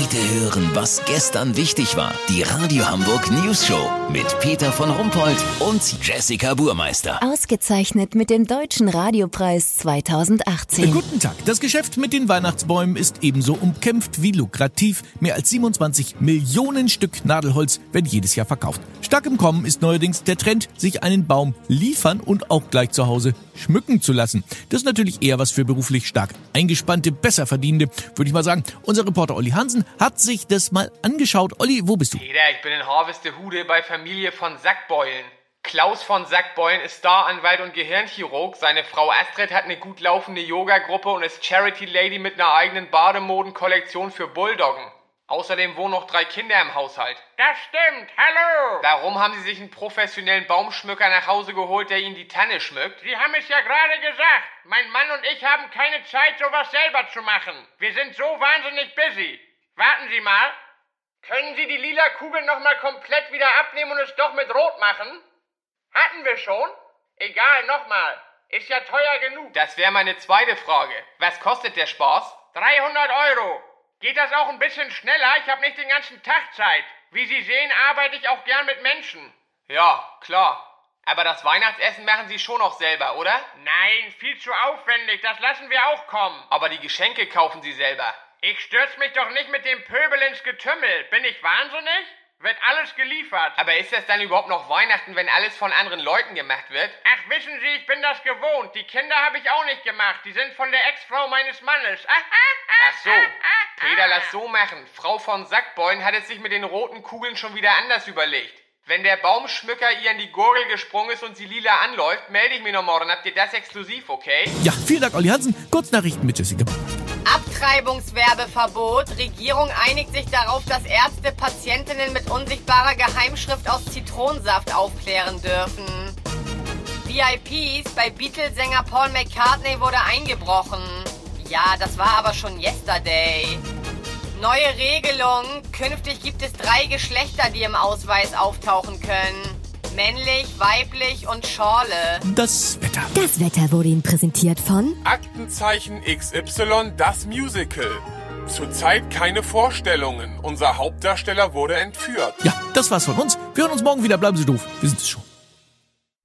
Heute hören, was gestern wichtig war. Die Radio Hamburg News Show mit Peter von Rumpold und Jessica Burmeister. Ausgezeichnet mit dem Deutschen Radiopreis 2018. Guten Tag. Das Geschäft mit den Weihnachtsbäumen ist ebenso umkämpft wie lukrativ. Mehr als 27 Millionen Stück Nadelholz werden jedes Jahr verkauft. Stark im Kommen ist neuerdings der Trend, sich einen Baum liefern und auch gleich zu Hause schmücken zu lassen. Das ist natürlich eher was für beruflich stark eingespannte, besser verdienende, würde ich mal sagen. Unser Reporter Olli Hansen hat sich das mal angeschaut. Olli, wo bist du? Peter, ich bin in Harvestehude bei Familie von Sackbeulen. Klaus von Sackbeulen ist Staranwalt und Gehirnchirurg. Seine Frau Astrid hat eine gut laufende Yoga-Gruppe und ist Charity Lady mit einer eigenen Bademodenkollektion für Bulldoggen. Außerdem wohnen noch drei Kinder im Haushalt. Das stimmt, hallo! Warum haben Sie sich einen professionellen Baumschmücker nach Hause geholt, der Ihnen die Tanne schmückt? Sie haben es ja gerade gesagt. Mein Mann und ich haben keine Zeit, sowas selber zu machen. Wir sind so wahnsinnig busy. Warten Sie mal. Können Sie die lila Kugel nochmal komplett wieder abnehmen und es doch mit Rot machen? Hatten wir schon? Egal, nochmal. Ist ja teuer genug. Das wäre meine zweite Frage. Was kostet der Spaß? 300 Euro. Geht das auch ein bisschen schneller? Ich habe nicht den ganzen Tag Zeit. Wie Sie sehen, arbeite ich auch gern mit Menschen. Ja, klar. Aber das Weihnachtsessen machen Sie schon noch selber, oder? Nein, viel zu aufwendig. Das lassen wir auch kommen. Aber die Geschenke kaufen Sie selber. Ich stürz mich doch nicht mit dem Pöbel ins Getümmel. Bin ich wahnsinnig? Wird alles geliefert. Aber ist das dann überhaupt noch Weihnachten, wenn alles von anderen Leuten gemacht wird? Ach, wissen Sie, ich bin das gewohnt. Die Kinder habe ich auch nicht gemacht. Die sind von der Ex-Frau meines Mannes. Ach so. Peter, lass so machen. Frau von Sackbeulen hat es sich mit den roten Kugeln schon wieder anders überlegt. Wenn der Baumschmücker ihr in die Gurgel gesprungen ist und sie lila anläuft, melde ich mich noch morgen. Habt ihr das exklusiv, okay? Ja, vielen Dank, Olli Hansen. Kurznachrichten mit Jessica. Abtreibungswerbeverbot. Regierung einigt sich darauf, dass Ärzte Patientinnen mit unsichtbarer Geheimschrift aus Zitronensaft aufklären dürfen. VIPs bei Beatles-Sänger Paul McCartney wurde eingebrochen. Ja, das war aber schon yesterday. Neue Regelung. Künftig gibt es drei Geschlechter, die im Ausweis auftauchen können. Männlich, weiblich und Schorle. Das Wetter. Das Wetter wurde Ihnen präsentiert von Aktenzeichen XY, das Musical. Zurzeit keine Vorstellungen. Unser Hauptdarsteller wurde entführt. Ja, das war's von uns. Wir hören uns morgen wieder. Bleiben Sie doof. Wir sind es schon.